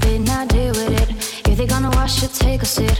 didn't deal with it? If they're gonna wash it, take a sit.